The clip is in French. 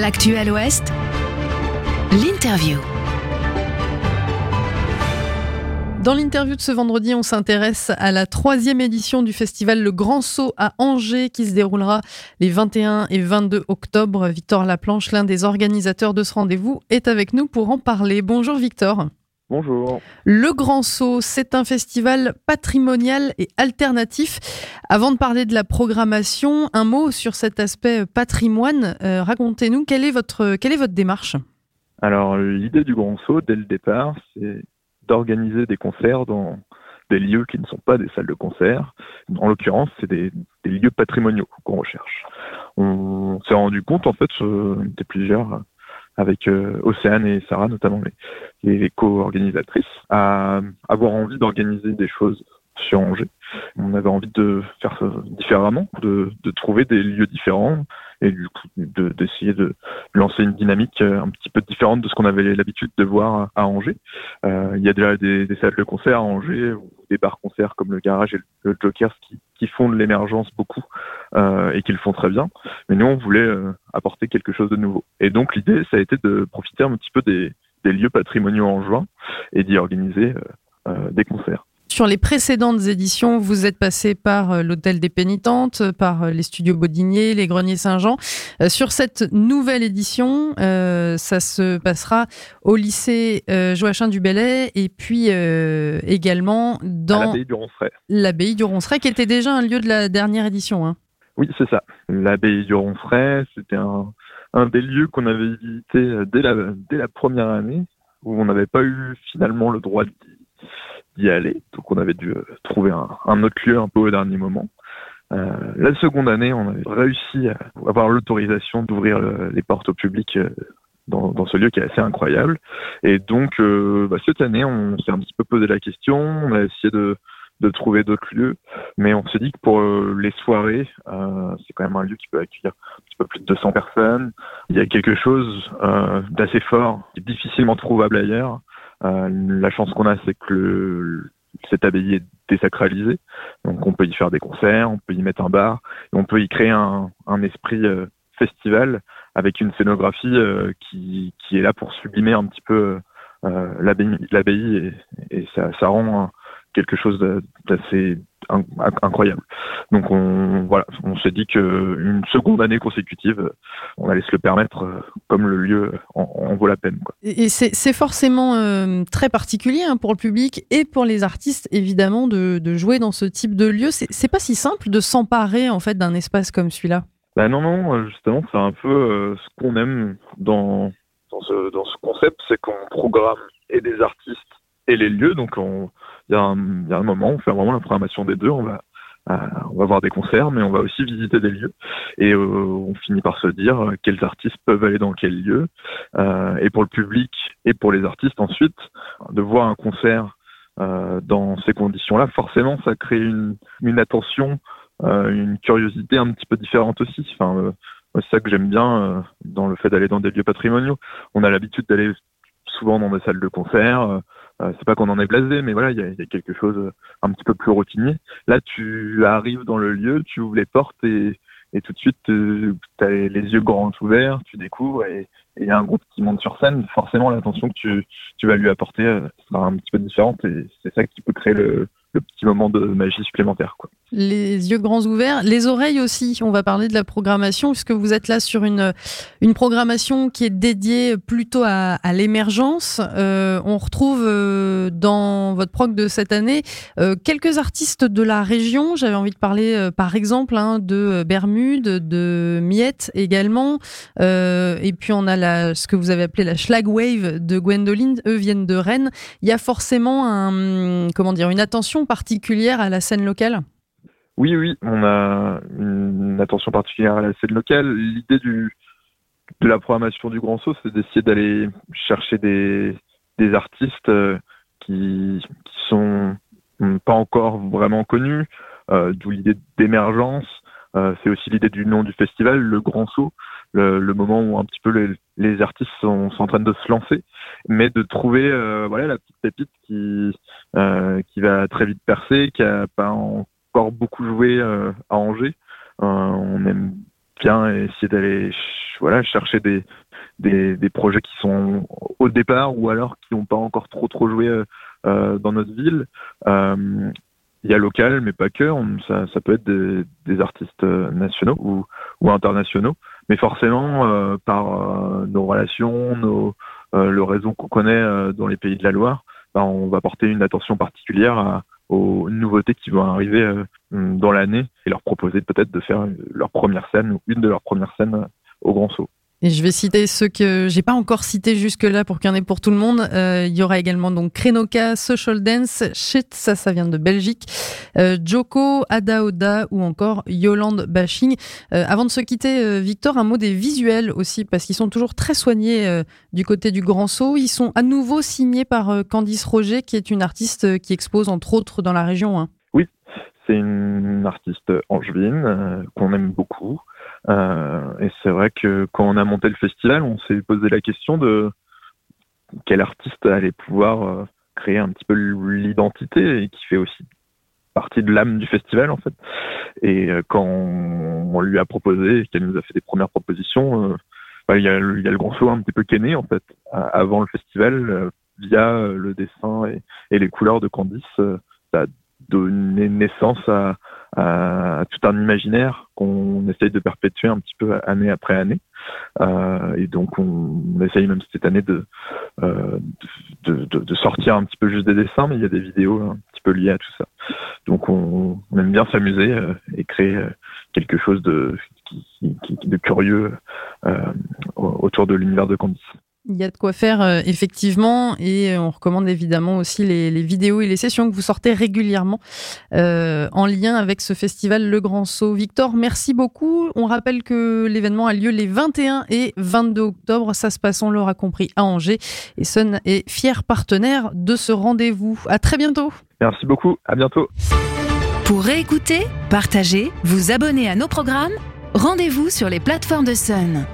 L'actuel Ouest, l'interview. Dans l'interview de ce vendredi, on s'intéresse à la troisième édition du festival Le Grand Saut à Angers qui se déroulera les 21 et 22 octobre. Victor Laplanche, l'un des organisateurs de ce rendez-vous, est avec nous pour en parler. Bonjour Victor. Bonjour. Le Grand Saut, c'est un festival patrimonial et alternatif. Avant de parler de la programmation, un mot sur cet aspect patrimoine. Euh, racontez-nous quelle est votre quelle est votre démarche? Alors l'idée du Grand Saut dès le départ, c'est d'organiser des concerts dans des lieux qui ne sont pas des salles de concert. En l'occurrence, c'est des, lieux patrimoniaux qu'on recherche. On s'est rendu compte, en fait, on était plusieurs avec euh, Océane et Sarah, notamment les, les co-organisatrices, à avoir envie d'organiser des choses sur Angers. On avait envie de faire ça différemment, de, de trouver des lieux différents et du coup d'essayer de, lancer une dynamique euh, un petit peu différente de ce qu'on avait l'habitude de voir à Angers. Euh, il y a déjà des, des, salles de concert à Angers, ou des bars concerts comme le Garage et le Jokers qui, qui font de l'émergence beaucoup euh, et qui le font très bien. Mais nous, on voulait euh, apporter quelque chose de nouveau. Et donc l'idée, ça a été de profiter un petit peu des, lieux patrimoniaux en juin et d'y organiser euh, des concerts. Sur les précédentes éditions, vous êtes passé par euh, l'Hôtel des Pénitentes, par euh, les studios Baudinier, les Greniers Saint-Jean. Euh, sur cette nouvelle édition, ça se passera au lycée Joachim du Bellay et puis également dans l'abbaye du Ronceret. L'abbaye du Ronceret, qui était déjà un lieu de la dernière édition. Hein. Oui, c'est ça. L'abbaye du Ronceret, c'était un, un, des lieux qu'on avait visité dès la, dès la première année, où on n'avait pas eu finalement le droit de d'y aller. Donc on avait dû euh, trouver un, autre lieu un peu au dernier moment. Euh, la seconde année, on avait réussi à avoir l'autorisation d'ouvrir les portes au public euh, dans, ce lieu qui est assez incroyable. Et donc bah, cette année, on s'est un petit peu posé la question, on a essayé de, trouver d'autres lieux, mais on s'est dit que pour les soirées, c'est quand même un lieu qui peut accueillir un petit peu plus de 200 personnes. Il y a quelque chose d'assez fort, qui est difficilement trouvable ailleurs. Euh, la chance qu'on a, c'est que le, cette abbaye est désacralisée. Donc on peut y faire des concerts, on peut y mettre un bar, et on peut y créer un, un esprit euh, festival avec une scénographie euh, qui, qui, est là pour sublimer un petit peu l'abbaye et, et, ça, ça rend quelque chose d'assez incroyable. Donc on voilà, on s'est dit qu'une seconde année consécutive, on allait se le permettre, euh, comme le lieu en, vaut la peine. Et c'est forcément euh, très particulier hein, pour le public et pour les artistes évidemment de, jouer dans ce type de lieu. C'est pas si simple de s'emparer en fait d'un espace comme celui-là. Ben non non, justement c'est un peu euh, ce qu'on aime dans dans ce, dans ce concept, c'est qu'on programme et des artistes et les lieux. Donc, il y, y a un moment, on fait vraiment la programmation des deux. On va, euh, on va voir des concerts, mais on va aussi visiter des lieux. Et euh, on finit par se dire euh, quels artistes peuvent aller dans quel lieu. et pour le public et pour les artistes ensuite, de voir un concert dans ces conditions-là, forcément, ça crée une, une attention, une curiosité un petit peu différente aussi. Enfin, c'est ça que j'aime bien dans le fait d'aller dans des lieux patrimoniaux. On a l'habitude d'aller souvent dans des salles de concert. Euh, c'est pas qu'on en est blasé, mais voilà, il y a, quelque chose euh, un petit peu plus routinier. Là, tu arrives dans le lieu, tu ouvres les portes et, et tout de suite, euh, tu as les, yeux grands ouverts, tu découvres et il y a un groupe qui monte sur scène. Forcément, l'attention que tu, tu vas lui apporter sera un petit peu différente et c'est ça qui peut créer le, le petit moment de magie supplémentaire. Quoi. Les yeux grands ouverts, les oreilles aussi. On va parler de la programmation puisque vous êtes là sur une, une programmation qui est dédiée plutôt à, à l'émergence. Euh, on retrouve euh, dans votre prog de cette année euh, quelques artistes de la région. J'avais envie de parler euh, par exemple hein, de Bermude, de Miette également. Euh, et puis on a la, ce que vous avez appelé la Schlag Wave de Gwendoline. Eux viennent de Rennes. Il y a forcément un, comment dire, une attention particulière à la scène locale? Oui, oui, on a une attention particulière à la scène locale. L'idée du de la programmation du Grand Saut, c'est d'essayer d'aller chercher des, des artistes euh, qui, qui sont pas encore vraiment connus, euh, d'où l'idée d'émergence. Euh, c'est aussi l'idée du nom du festival, le Grand Saut, le, le moment où un petit peu les, les artistes sont, sont, en train de se lancer, mais de trouver euh, voilà la petite pépite qui euh, qui va très vite percer, qui a pas encore beaucoup joué euh, à Angers. on aime bien essayer d'aller voilà, chercher des, des, des, projets qui sont au départ ou alors qui n'ont pas encore trop trop joué euh, dans notre ville. Euh, il y a local, mais pas que. ça, ça, peut être des, artistes nationaux ou, ou, internationaux. Mais forcément, euh, par nos relations, nos, le réseau qu'on connaît dans les pays de la Loire, ben, on va porter une attention particulière à, aux nouveautés qui vont arriver dans l'année et leur proposer peut-être de faire leur première scène ou une de leurs premières scènes au Grand Saut. Et je vais citer ceux que j'ai pas encore cités jusque-là pour qu'il y en ait pour tout le monde. Euh, il y aura également donc Krenoka, Social Dance, Shit, ça, ça vient de Belgique, euh, Joko, Ada Oda ou encore Yolande Bashing. Euh, avant de se quitter, euh, Victor, un mot des visuels aussi, parce qu'ils sont toujours très soignés du côté du Grand Saut. Ils sont à nouveau signés par Candice Roger, qui est une artiste qui expose entre autres dans la région. Hein. Oui, c'est une artiste angevine qu'on aime beaucoup. Euh, et c'est vrai que quand on a monté le festival, on s'est posé la question de quel artiste allait pouvoir euh, créer un petit peu l'identité et qui fait aussi partie de l'âme du festival en fait. Et euh, quand on, lui a proposé, qu'elle nous a fait des premières propositions, bah, il y, a, le grand saut un petit peu qu'est en fait avant le festival via le dessin et, et, les couleurs de Candice. ça a donné naissance à, à tout un imaginaire qu'on essaye de perpétuer un petit peu année après année. Euh, et donc on, on, essaye même cette année de, euh, de, de, de, sortir un petit peu juste des dessins, mais il y a des vidéos un petit peu liées à tout ça. Donc on, on aime bien s'amuser euh, et créer euh, quelque chose de, qui, qui, de curieux euh, autour de l'univers de Candice. Il y a de quoi faire euh, effectivement et on recommande évidemment aussi les, les, vidéos et les sessions que vous sortez régulièrement euh, en lien avec ce festival Le Grand Saut. Victor, merci beaucoup. On rappelle que l'événement a lieu les 21 et 22 octobre. Ça se passe, on l'aura compris, à Angers. Et Sun est fier partenaire de ce rendez-vous. À très bientôt. Merci beaucoup. À bientôt. Pour réécouter, partager, vous abonner à nos programmes, rendez-vous sur les plateformes de Sun.